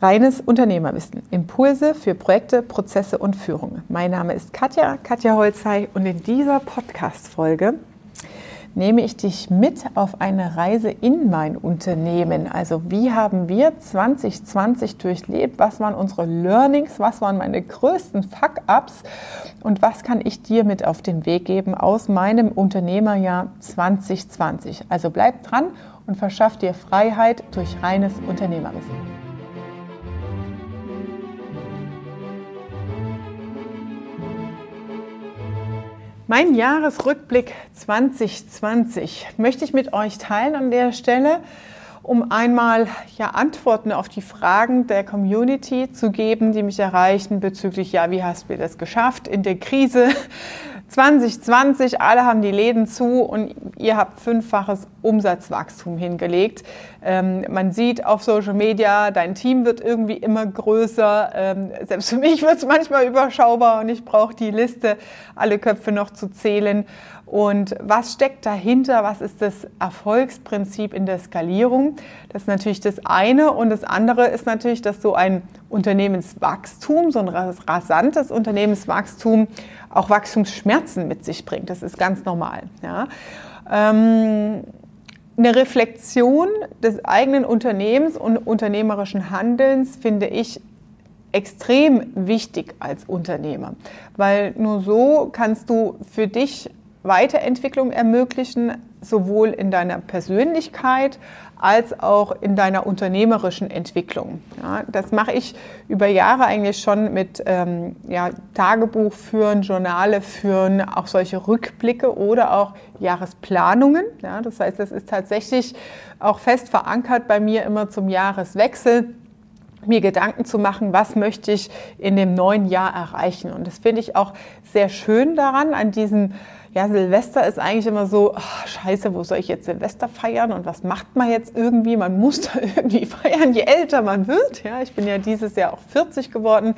Reines Unternehmerwissen. Impulse für Projekte, Prozesse und Führung. Mein Name ist Katja, Katja Holzei und in dieser Podcast-Folge nehme ich dich mit auf eine Reise in mein Unternehmen. Also wie haben wir 2020 durchlebt? Was waren unsere Learnings? Was waren meine größten Fuck-ups? Und was kann ich dir mit auf den Weg geben aus meinem Unternehmerjahr 2020? Also bleib dran und verschaff dir Freiheit durch reines Unternehmerwissen. Mein Jahresrückblick 2020 möchte ich mit euch teilen an der Stelle, um einmal ja Antworten auf die Fragen der Community zu geben, die mich erreichen bezüglich ja, wie hast du das geschafft in der Krise? 2020, alle haben die Läden zu und ihr habt fünffaches Umsatzwachstum hingelegt. Ähm, man sieht auf Social Media, dein Team wird irgendwie immer größer. Ähm, selbst für mich wird es manchmal überschaubar und ich brauche die Liste, alle Köpfe noch zu zählen. Und was steckt dahinter? Was ist das Erfolgsprinzip in der Skalierung? Das ist natürlich das eine. Und das andere ist natürlich, dass so ein Unternehmenswachstum, so ein rasantes Unternehmenswachstum auch Wachstumsschmerzen mit sich bringt. Das ist ganz normal. Ja. Ähm, eine Reflexion des eigenen Unternehmens und unternehmerischen Handelns finde ich extrem wichtig als Unternehmer, weil nur so kannst du für dich Weiterentwicklung ermöglichen, sowohl in deiner Persönlichkeit als auch in deiner unternehmerischen Entwicklung. Ja, das mache ich über Jahre eigentlich schon mit ähm, ja, Tagebuch führen, Journale führen, auch solche Rückblicke oder auch Jahresplanungen. Ja, das heißt, das ist tatsächlich auch fest verankert bei mir immer zum Jahreswechsel mir Gedanken zu machen, was möchte ich in dem neuen Jahr erreichen. Und das finde ich auch sehr schön daran, an diesem ja, Silvester ist eigentlich immer so, ach, scheiße, wo soll ich jetzt Silvester feiern und was macht man jetzt irgendwie? Man muss da irgendwie feiern, je älter man wird. Ja, ich bin ja dieses Jahr auch 40 geworden.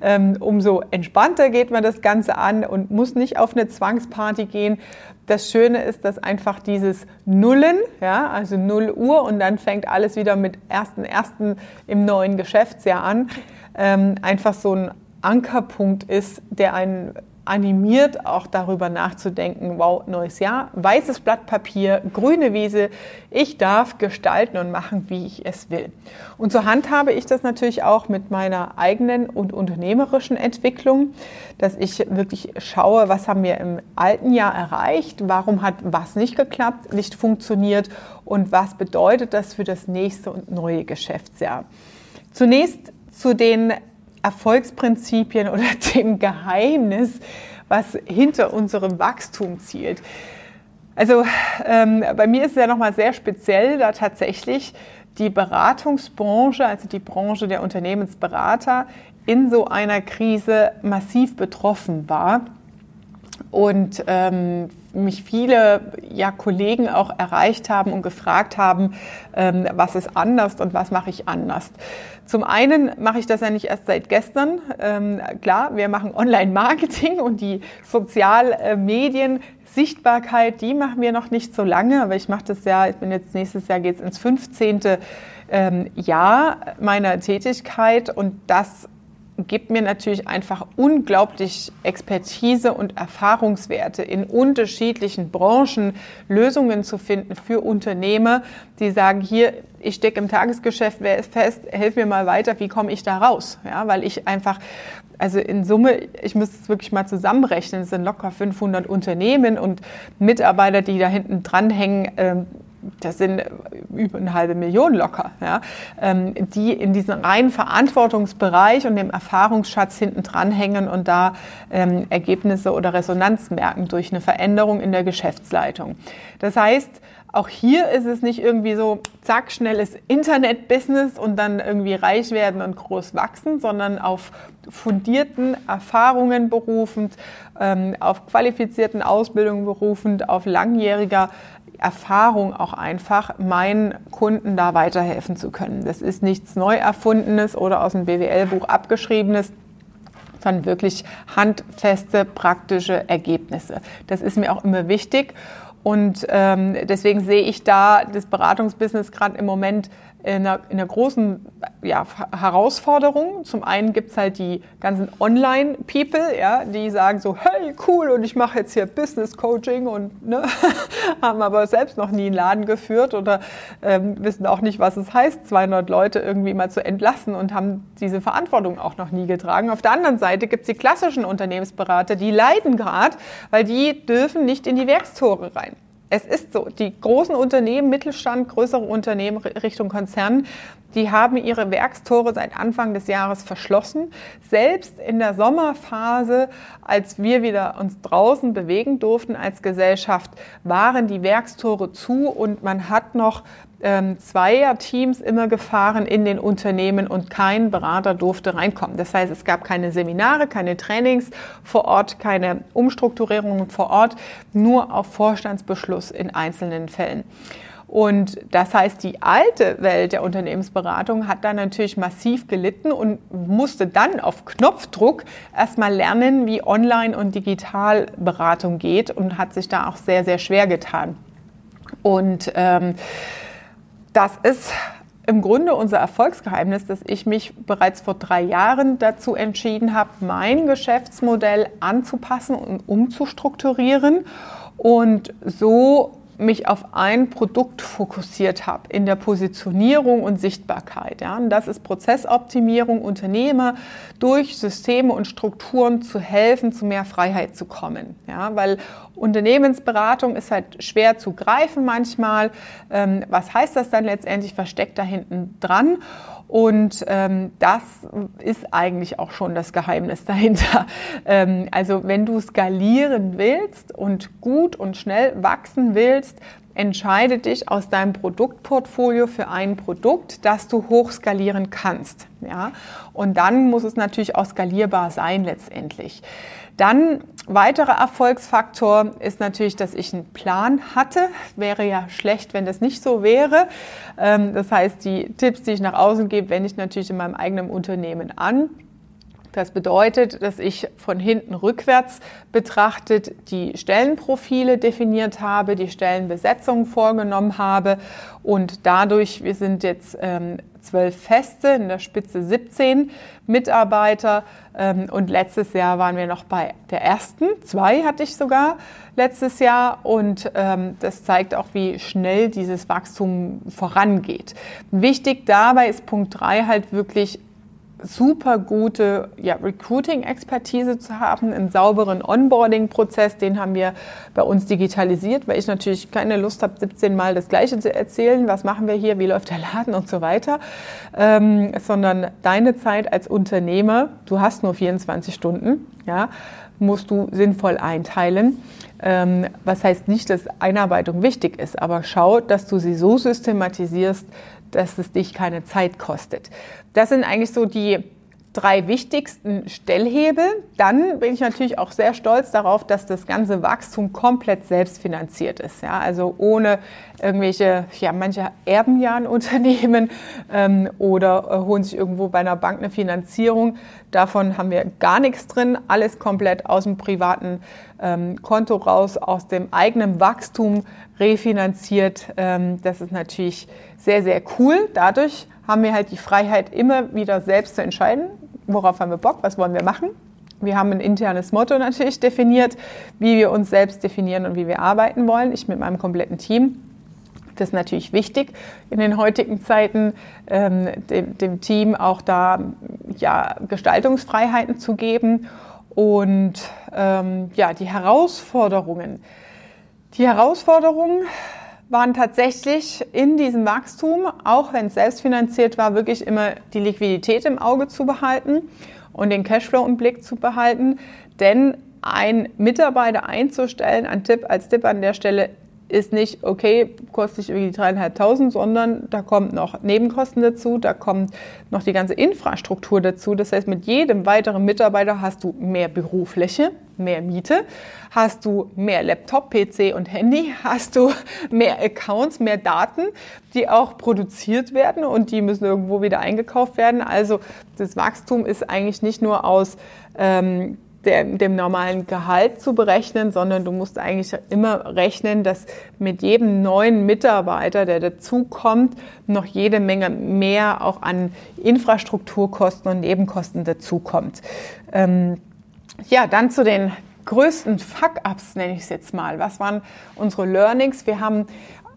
Ähm, umso entspannter geht man das Ganze an und muss nicht auf eine Zwangsparty gehen. Das Schöne ist, dass einfach dieses Nullen, ja, also 0 Uhr und dann fängt alles wieder mit 1.1. im neuen Geschäftsjahr an, ähm, einfach so ein Ankerpunkt ist, der einen animiert, auch darüber nachzudenken, wow, neues Jahr, weißes Blatt Papier, grüne Wiese, ich darf gestalten und machen, wie ich es will. Und so handhabe ich das natürlich auch mit meiner eigenen und unternehmerischen Entwicklung, dass ich wirklich schaue, was haben wir im alten Jahr erreicht, warum hat was nicht geklappt, nicht funktioniert und was bedeutet das für das nächste und neue Geschäftsjahr. Zunächst zu den Erfolgsprinzipien oder dem Geheimnis, was hinter unserem Wachstum zielt. Also ähm, bei mir ist es ja nochmal sehr speziell, da tatsächlich die Beratungsbranche, also die Branche der Unternehmensberater, in so einer Krise massiv betroffen war und ähm, mich viele ja, Kollegen auch erreicht haben und gefragt haben, ähm, was ist anders und was mache ich anders. Zum einen mache ich das ja nicht erst seit gestern. Ähm, klar, wir machen Online-Marketing und die Sozialmedien. Sichtbarkeit, die machen wir noch nicht so lange, aber ich mache das ja, ich bin jetzt nächstes Jahr geht es ins 15. Ähm, Jahr meiner Tätigkeit und das gibt mir natürlich einfach unglaublich Expertise und Erfahrungswerte in unterschiedlichen Branchen, Lösungen zu finden für Unternehmer, die sagen, hier, ich stecke im Tagesgeschäft fest, helf mir mal weiter, wie komme ich da raus? Ja, weil ich einfach, also in Summe, ich müsste es wirklich mal zusammenrechnen, es sind locker 500 Unternehmen und Mitarbeiter, die da hinten dranhängen, ähm, das sind über eine halbe Million locker, ja, ähm, die in diesem reinen Verantwortungsbereich und dem Erfahrungsschatz hinten dranhängen und da ähm, Ergebnisse oder Resonanz merken durch eine Veränderung in der Geschäftsleitung. Das heißt, auch hier ist es nicht irgendwie so, zack, schnelles Internet-Business und dann irgendwie reich werden und groß wachsen, sondern auf fundierten Erfahrungen berufend, ähm, auf qualifizierten Ausbildungen berufend, auf langjähriger Erfahrung auch einfach, meinen Kunden da weiterhelfen zu können. Das ist nichts Neuerfundenes oder aus dem BWL-Buch abgeschriebenes, sondern wirklich handfeste, praktische Ergebnisse. Das ist mir auch immer wichtig. Und ähm, deswegen sehe ich da das Beratungsbusiness gerade im Moment in einer, in einer großen ja, Herausforderung. Zum einen gibt es halt die ganzen Online-People, ja, die sagen so, hey, cool, und ich mache jetzt hier Business-Coaching und ne, haben aber selbst noch nie einen Laden geführt oder ähm, wissen auch nicht, was es heißt, 200 Leute irgendwie mal zu entlassen und haben diese Verantwortung auch noch nie getragen. Auf der anderen Seite gibt es die klassischen Unternehmensberater, die leiden gerade, weil die dürfen nicht in die Werkstore rein. Es ist so, die großen Unternehmen, Mittelstand, größere Unternehmen Richtung Konzern, die haben ihre Werkstore seit Anfang des Jahres verschlossen. Selbst in der Sommerphase, als wir wieder uns draußen bewegen durften als Gesellschaft, waren die Werkstore zu und man hat noch ähm, Zweierteams immer gefahren in den Unternehmen und kein Berater durfte reinkommen. Das heißt, es gab keine Seminare, keine Trainings vor Ort, keine Umstrukturierungen vor Ort, nur auf Vorstandsbeschluss in einzelnen Fällen. Und das heißt, die alte Welt der Unternehmensberatung hat da natürlich massiv gelitten und musste dann auf Knopfdruck erstmal lernen, wie Online- und Digitalberatung geht und hat sich da auch sehr, sehr schwer getan. Und ähm, das ist im Grunde unser Erfolgsgeheimnis, dass ich mich bereits vor drei Jahren dazu entschieden habe, mein Geschäftsmodell anzupassen und umzustrukturieren. Und so mich auf ein Produkt fokussiert habe in der Positionierung und Sichtbarkeit. Ja. Und das ist Prozessoptimierung, Unternehmer durch Systeme und Strukturen zu helfen, zu mehr Freiheit zu kommen. Ja. Weil Unternehmensberatung ist halt schwer zu greifen manchmal. Ähm, was heißt das dann letztendlich? Versteckt da hinten dran? Und ähm, das ist eigentlich auch schon das Geheimnis dahinter. Ähm, also wenn du skalieren willst und gut und schnell wachsen willst, entscheide dich aus deinem Produktportfolio für ein Produkt, das du hochskalieren kannst. Ja? Und dann muss es natürlich auch skalierbar sein letztendlich. Dann weiterer Erfolgsfaktor ist natürlich, dass ich einen Plan hatte. Wäre ja schlecht, wenn das nicht so wäre. Ähm, das heißt, die Tipps, die ich nach außen gebe, wende ich natürlich in meinem eigenen Unternehmen an. Das bedeutet, dass ich von hinten rückwärts betrachtet die Stellenprofile definiert habe, die Stellenbesetzung vorgenommen habe. Und dadurch, wir sind jetzt ähm, zwölf Feste, in der Spitze 17 Mitarbeiter. Ähm, und letztes Jahr waren wir noch bei der ersten, zwei hatte ich sogar letztes Jahr. Und ähm, das zeigt auch, wie schnell dieses Wachstum vorangeht. Wichtig dabei ist Punkt drei halt wirklich super gute ja, Recruiting-Expertise zu haben, einen sauberen Onboarding-Prozess, den haben wir bei uns digitalisiert, weil ich natürlich keine Lust habe, 17 Mal das Gleiche zu erzählen, was machen wir hier, wie läuft der Laden und so weiter, ähm, sondern deine Zeit als Unternehmer, du hast nur 24 Stunden, ja, musst du sinnvoll einteilen. Ähm, was heißt nicht, dass Einarbeitung wichtig ist, aber schau, dass du sie so systematisierst, dass es dich keine Zeit kostet. Das sind eigentlich so die drei wichtigsten Stellhebel. Dann bin ich natürlich auch sehr stolz darauf, dass das ganze Wachstum komplett selbstfinanziert ist. Ja, also ohne irgendwelche, ja, manche erben ja ein Unternehmen ähm, oder äh, holen sich irgendwo bei einer Bank eine Finanzierung. Davon haben wir gar nichts drin. Alles komplett aus dem privaten ähm, Konto raus, aus dem eigenen Wachstum refinanziert. Ähm, das ist natürlich sehr, sehr cool. Dadurch haben wir halt die Freiheit, immer wieder selbst zu entscheiden, worauf haben wir Bock, was wollen wir machen. Wir haben ein internes Motto natürlich definiert, wie wir uns selbst definieren und wie wir arbeiten wollen. Ich mit meinem kompletten Team. Das ist natürlich wichtig in den heutigen Zeiten, ähm, dem, dem, Team auch da ja, Gestaltungsfreiheiten zu geben. Und ähm, ja, die Herausforderungen. Die Herausforderungen waren tatsächlich in diesem Wachstum, auch wenn es selbstfinanziert war, wirklich immer die Liquidität im Auge zu behalten und den Cashflow im Blick zu behalten. Denn ein Mitarbeiter einzustellen, ein Tipp als Tipp an der Stelle, ist nicht, okay, kostet dich irgendwie dreieinhalbtausend, sondern da kommt noch Nebenkosten dazu, da kommt noch die ganze Infrastruktur dazu. Das heißt, mit jedem weiteren Mitarbeiter hast du mehr Bürofläche, mehr Miete, hast du mehr Laptop, PC und Handy, hast du mehr Accounts, mehr Daten, die auch produziert werden und die müssen irgendwo wieder eingekauft werden. Also das Wachstum ist eigentlich nicht nur aus ähm, dem, dem normalen Gehalt zu berechnen, sondern du musst eigentlich immer rechnen, dass mit jedem neuen Mitarbeiter, der dazukommt, noch jede Menge mehr auch an Infrastrukturkosten und Nebenkosten dazukommt. Ähm, ja, dann zu den größten Fuck-ups, nenne ich es jetzt mal. Was waren unsere Learnings? Wir haben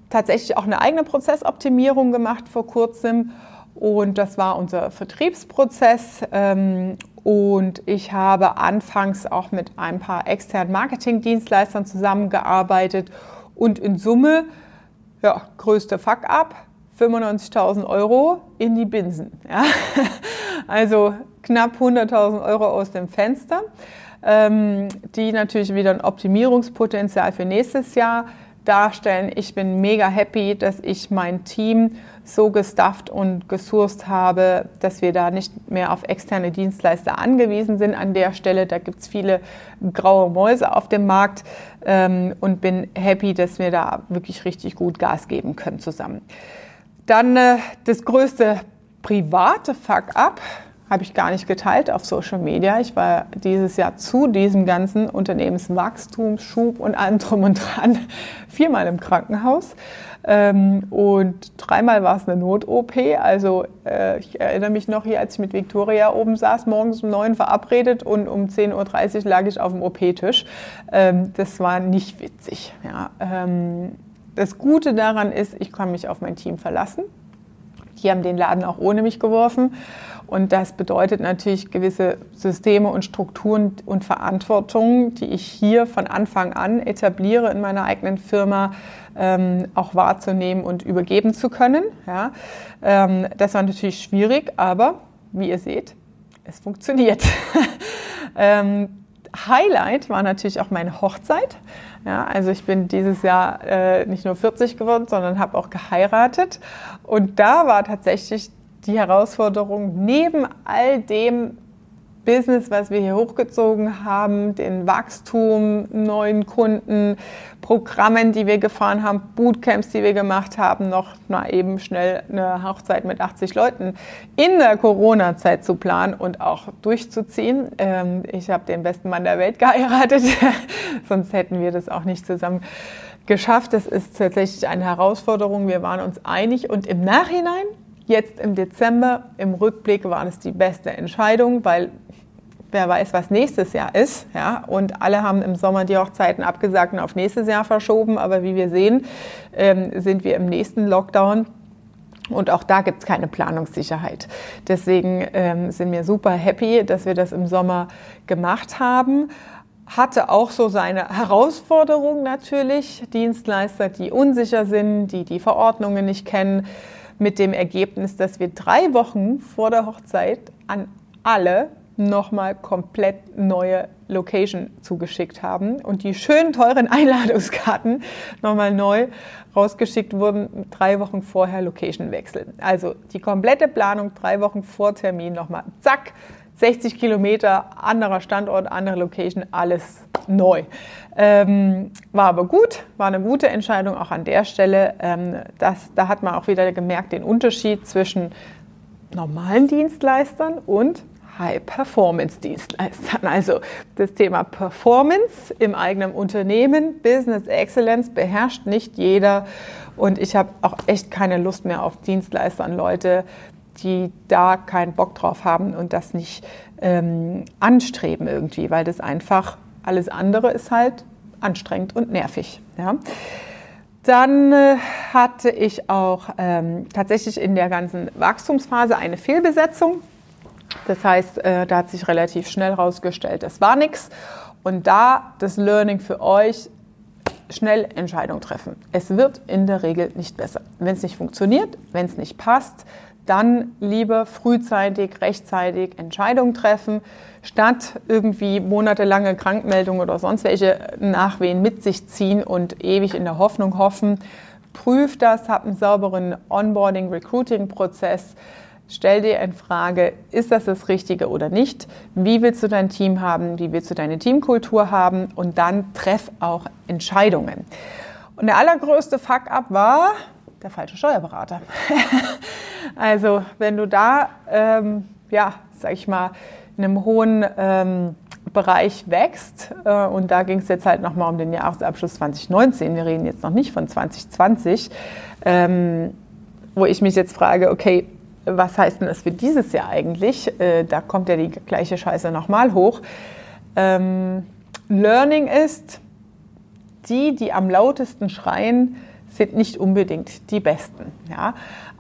tatsächlich auch eine eigene Prozessoptimierung gemacht vor kurzem und das war unser Vertriebsprozess. Ähm, und ich habe anfangs auch mit ein paar externen Marketingdienstleistern zusammengearbeitet und in Summe, ja, größte Fuck-up, 95.000 Euro in die Binsen. Ja. Also knapp 100.000 Euro aus dem Fenster, ähm, die natürlich wieder ein Optimierungspotenzial für nächstes Jahr darstellen. Ich bin mega happy, dass ich mein Team so gestafft und gesourced habe, dass wir da nicht mehr auf externe Dienstleister angewiesen sind an der Stelle. Da gibt es viele graue Mäuse auf dem Markt ähm, und bin happy, dass wir da wirklich richtig gut Gas geben können zusammen. Dann äh, das größte private Fuck-up habe ich gar nicht geteilt auf Social Media. Ich war dieses Jahr zu diesem ganzen Unternehmenswachstumsschub und allem drum und dran viermal im Krankenhaus. Ähm, und dreimal war es eine Not-OP. Also äh, ich erinnere mich noch hier, als ich mit Victoria oben saß, morgens um neun verabredet und um 10.30 Uhr lag ich auf dem OP-Tisch. Ähm, das war nicht witzig. Ähm, das Gute daran ist, ich kann mich auf mein Team verlassen. Die haben den Laden auch ohne mich geworfen. Und das bedeutet natürlich gewisse Systeme und Strukturen und Verantwortung, die ich hier von Anfang an etabliere in meiner eigenen Firma, ähm, auch wahrzunehmen und übergeben zu können. Ja. Ähm, das war natürlich schwierig, aber wie ihr seht, es funktioniert. ähm, Highlight war natürlich auch meine Hochzeit. Ja, also ich bin dieses Jahr äh, nicht nur 40 geworden, sondern habe auch geheiratet. Und da war tatsächlich die Herausforderung, neben all dem Business, was wir hier hochgezogen haben, den Wachstum, neuen Kunden, Programmen, die wir gefahren haben, Bootcamps, die wir gemacht haben, noch mal eben schnell eine Hochzeit mit 80 Leuten in der Corona-Zeit zu planen und auch durchzuziehen. Ähm, ich habe den besten Mann der Welt geheiratet, sonst hätten wir das auch nicht zusammen geschafft. Das ist tatsächlich eine Herausforderung. Wir waren uns einig und im Nachhinein Jetzt im Dezember, im Rückblick, war es die beste Entscheidung, weil wer weiß, was nächstes Jahr ist. Ja? Und alle haben im Sommer die Hochzeiten abgesagt und auf nächstes Jahr verschoben. Aber wie wir sehen, ähm, sind wir im nächsten Lockdown. Und auch da gibt es keine Planungssicherheit. Deswegen ähm, sind wir super happy, dass wir das im Sommer gemacht haben. Hatte auch so seine Herausforderung natürlich. Dienstleister, die unsicher sind, die die Verordnungen nicht kennen mit dem Ergebnis, dass wir drei Wochen vor der Hochzeit an alle nochmal komplett neue Location zugeschickt haben und die schönen teuren Einladungskarten nochmal neu rausgeschickt wurden, drei Wochen vorher Location wechseln. Also die komplette Planung drei Wochen vor Termin nochmal, zack, 60 Kilometer, anderer Standort, andere Location, alles neu. Ähm, war aber gut, war eine gute Entscheidung auch an der Stelle. Ähm, das, da hat man auch wieder gemerkt den Unterschied zwischen normalen Dienstleistern und High-Performance-Dienstleistern. Also das Thema Performance im eigenen Unternehmen, Business Excellence beherrscht nicht jeder. Und ich habe auch echt keine Lust mehr auf Dienstleister und Leute, die da keinen Bock drauf haben und das nicht ähm, anstreben irgendwie, weil das einfach alles andere ist halt anstrengend und nervig. Ja. Dann äh, hatte ich auch ähm, tatsächlich in der ganzen Wachstumsphase eine Fehlbesetzung. Das heißt, äh, da hat sich relativ schnell herausgestellt, das war nichts. Und da das Learning für euch, schnell Entscheidungen treffen. Es wird in der Regel nicht besser. Wenn es nicht funktioniert, wenn es nicht passt, dann lieber frühzeitig, rechtzeitig Entscheidungen treffen, statt irgendwie monatelange Krankmeldungen oder sonst welche Nachwehen mit sich ziehen und ewig in der Hoffnung hoffen. Prüf das, hab einen sauberen Onboarding-Recruiting-Prozess. Stell dir in Frage, ist das das Richtige oder nicht? Wie willst du dein Team haben? Wie willst du deine Teamkultur haben? Und dann treff auch Entscheidungen. Und der allergrößte Fuck-up war, der falsche Steuerberater. also wenn du da, ähm, ja, sag ich mal, in einem hohen ähm, Bereich wächst. Äh, und da ging es jetzt halt nochmal um den Jahresabschluss 2019. Wir reden jetzt noch nicht von 2020, ähm, wo ich mich jetzt frage, okay, was heißt denn das für dieses Jahr eigentlich? Äh, da kommt ja die gleiche Scheiße nochmal hoch. Ähm, Learning ist, die, die am lautesten schreien, sind nicht unbedingt die besten. Ja?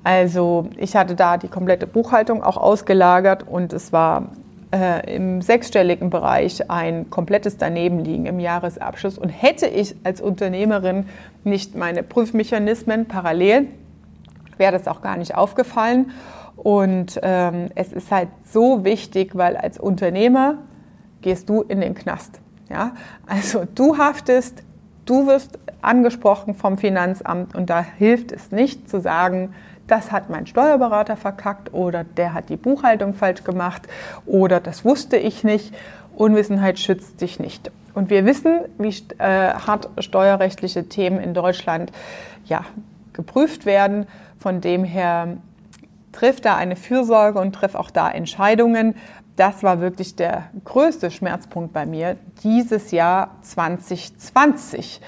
Also ich hatte da die komplette Buchhaltung auch ausgelagert und es war äh, im sechsstelligen Bereich ein komplettes Danebenliegen im Jahresabschluss. Und hätte ich als Unternehmerin nicht meine Prüfmechanismen parallel, wäre das auch gar nicht aufgefallen. Und ähm, es ist halt so wichtig, weil als Unternehmer gehst du in den Knast. Ja? Also du haftest, du wirst angesprochen vom Finanzamt und da hilft es nicht zu sagen, das hat mein Steuerberater verkackt oder der hat die Buchhaltung falsch gemacht oder das wusste ich nicht. Unwissenheit schützt dich nicht. Und wir wissen, wie äh, hart steuerrechtliche Themen in Deutschland ja, geprüft werden. Von dem her trifft da eine Fürsorge und trifft auch da Entscheidungen. Das war wirklich der größte Schmerzpunkt bei mir dieses Jahr 2020.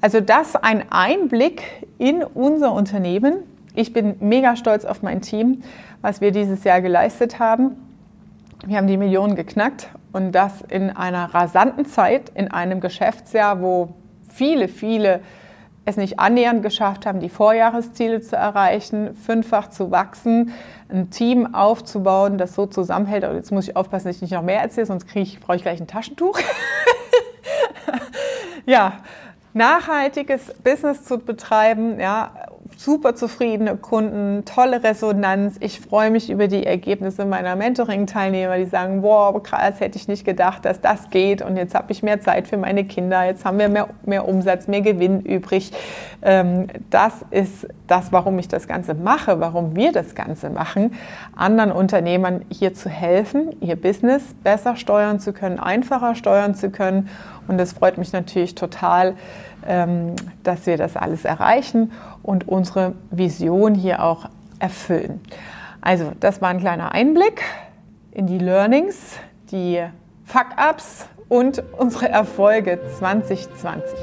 Also das ein Einblick in unser Unternehmen, ich bin mega stolz auf mein Team, was wir dieses Jahr geleistet haben. Wir haben die Millionen geknackt und das in einer rasanten Zeit, in einem Geschäftsjahr, wo viele, viele es nicht annähernd geschafft haben, die Vorjahresziele zu erreichen, fünffach zu wachsen, ein Team aufzubauen, das so zusammenhält. Und jetzt muss ich aufpassen, dass ich nicht noch mehr erzähle, sonst kriege ich, brauche ich gleich ein Taschentuch. ja, nachhaltiges Business zu betreiben, ja, super zufriedene Kunden, tolle Resonanz. Ich freue mich über die Ergebnisse meiner Mentoring-Teilnehmer, die sagen, wow, krass, hätte ich nicht gedacht, dass das geht und jetzt habe ich mehr Zeit für meine Kinder, jetzt haben wir mehr, mehr Umsatz, mehr Gewinn übrig. Ähm, das ist das, warum ich das Ganze mache, warum wir das Ganze machen, anderen Unternehmern hier zu helfen, ihr Business besser steuern zu können, einfacher steuern zu können. Und es freut mich natürlich total, dass wir das alles erreichen und unsere Vision hier auch erfüllen. Also, das war ein kleiner Einblick in die Learnings, die Fuck-ups und unsere Erfolge 2020.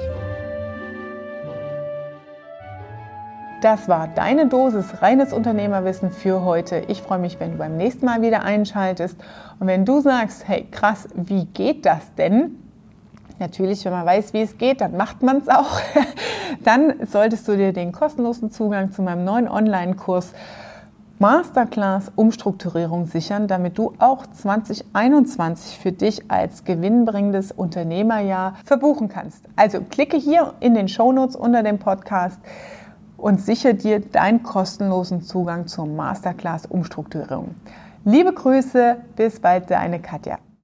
Das war deine Dosis reines Unternehmerwissen für heute. Ich freue mich, wenn du beim nächsten Mal wieder einschaltest. Und wenn du sagst, hey krass, wie geht das denn? Natürlich, wenn man weiß, wie es geht, dann macht man es auch. Dann solltest du dir den kostenlosen Zugang zu meinem neuen Online-Kurs Masterclass Umstrukturierung sichern, damit du auch 2021 für dich als gewinnbringendes Unternehmerjahr verbuchen kannst. Also klicke hier in den Shownotes unter dem Podcast und sichere dir deinen kostenlosen Zugang zur Masterclass Umstrukturierung. Liebe Grüße, bis bald, deine Katja.